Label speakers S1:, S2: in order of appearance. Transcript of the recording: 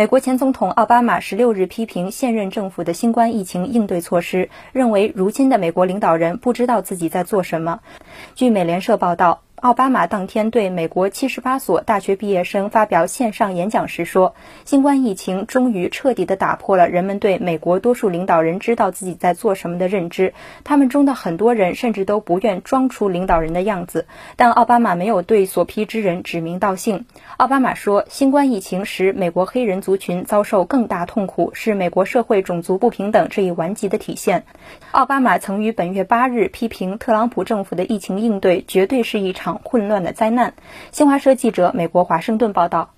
S1: 美国前总统奥巴马十六日批评现任政府的新冠疫情应对措施，认为如今的美国领导人不知道自己在做什么。据美联社报道。奥巴马当天对美国七十八所大学毕业生发表线上演讲时说：“新冠疫情终于彻底地打破了人们对美国多数领导人知道自己在做什么的认知。他们中的很多人甚至都不愿装出领导人的样子。”但奥巴马没有对所批之人指名道姓。奥巴马说：“新冠疫情使美国黑人族群遭受更大痛苦，是美国社会种族不平等这一顽疾的体现。”奥巴马曾于本月八日批评特朗普政府的疫情应对绝对是一场混乱的灾难。新华社记者美国华盛顿报道。